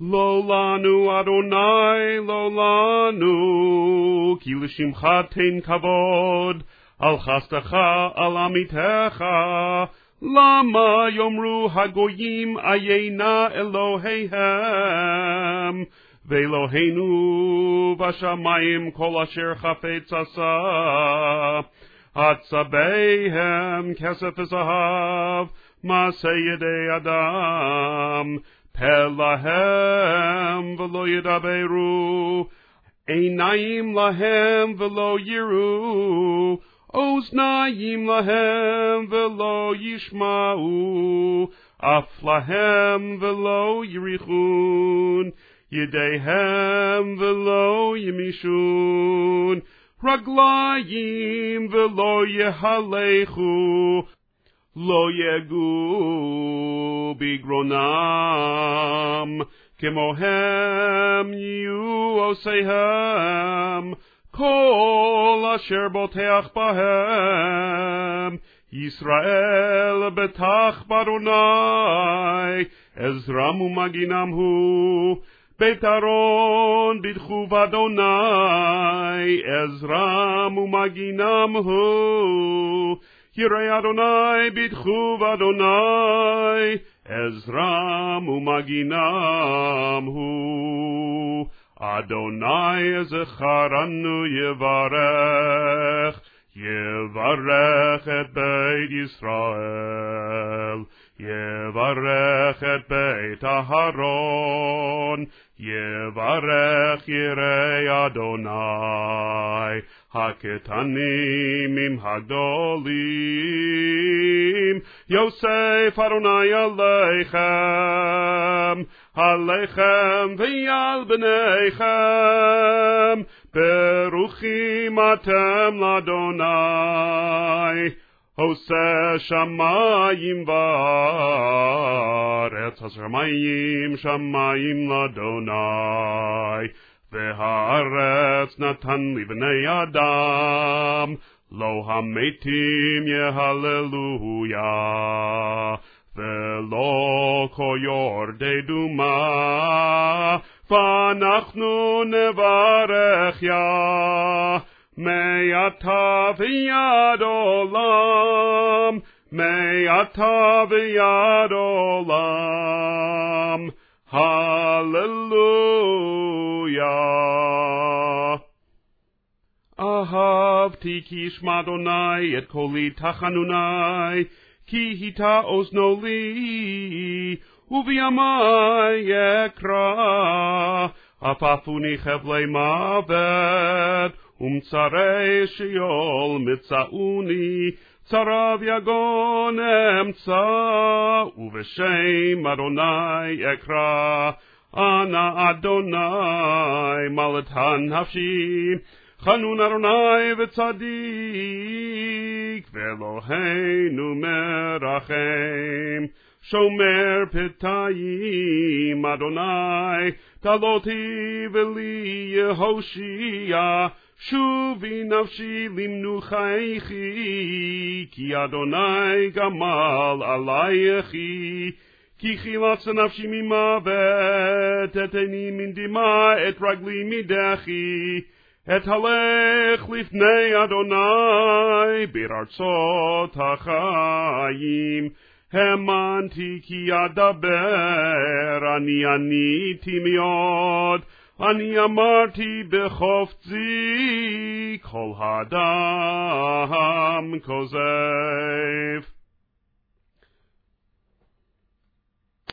לא לנו אדוני לא לנו, כי לשמך תן כבוד, על חסדך על עמיתך. למה יאמרו הגויים עיינה אלוהיהם, ואלוהינו בשמיים כל אשר חפץ עשה. עצביהם כסף וזהב, מעשה ידי אדם, פה להם ולא ידברו, עיניים להם ולא יראו, אוזניים להם ולא ישמעו, אף להם ולא יריחון, ידיהם ולא ימישון, רגליים ולא יהלכו, לא יגעו בגרונם, כמוהם יהיו עושיהם, כל אשר בוטח בהם. ישראל בטח באדוני, עזרם ומגינם הוא. בית אהרון בדחו באדוני, עזרם ומגינם הוא. יראי אדוני בדחו באדוני, עזרם ומגינם הוא. אדוני זכרנו יברך, יברך את בית ישראל, יברך את בית אהרון, יברך יראי אדוני, הקטנים עם הגדולים, יוסף אדוני עליכם, עליכם ועל בניכם, ברוכים אתם לאדוני. עושה שמיים וארץ, השמיים שמיים לאדוני. והארץ נתן לבני אדם, לא המתים יהללויה, ולא כה יורדי דומה, ואנחנו נברך יה. מעתה ויד עולם, מעתה ויד עולם. הללויה. אהבתי כי ישמע אדוני את קולי תחנוני, כי היתה אוזנו לי, ובימי אקרא. עפפוני חבלי מוות, ומצרי שיול מצאוני, צרב יגון אמצא, ובשם אדוני אקרא, אנא אדוני מלתן נפשי, חנון אדוני וצדיק, ואלוהינו מרחם. שומר פתאים, אדוני, תלותי ולי יהושיע, שובי נפשי למנוחייכי, כי אדוני גמל עלייכי. כי חילצת נפשי ממוות, את עיני את רגלי מדחי. את הלך לפני אדוני, בארצות החיים. האמנתי כי אדבר, אני עניתי מאוד. אני אמרתי בחופצי, כל האדם כוזב.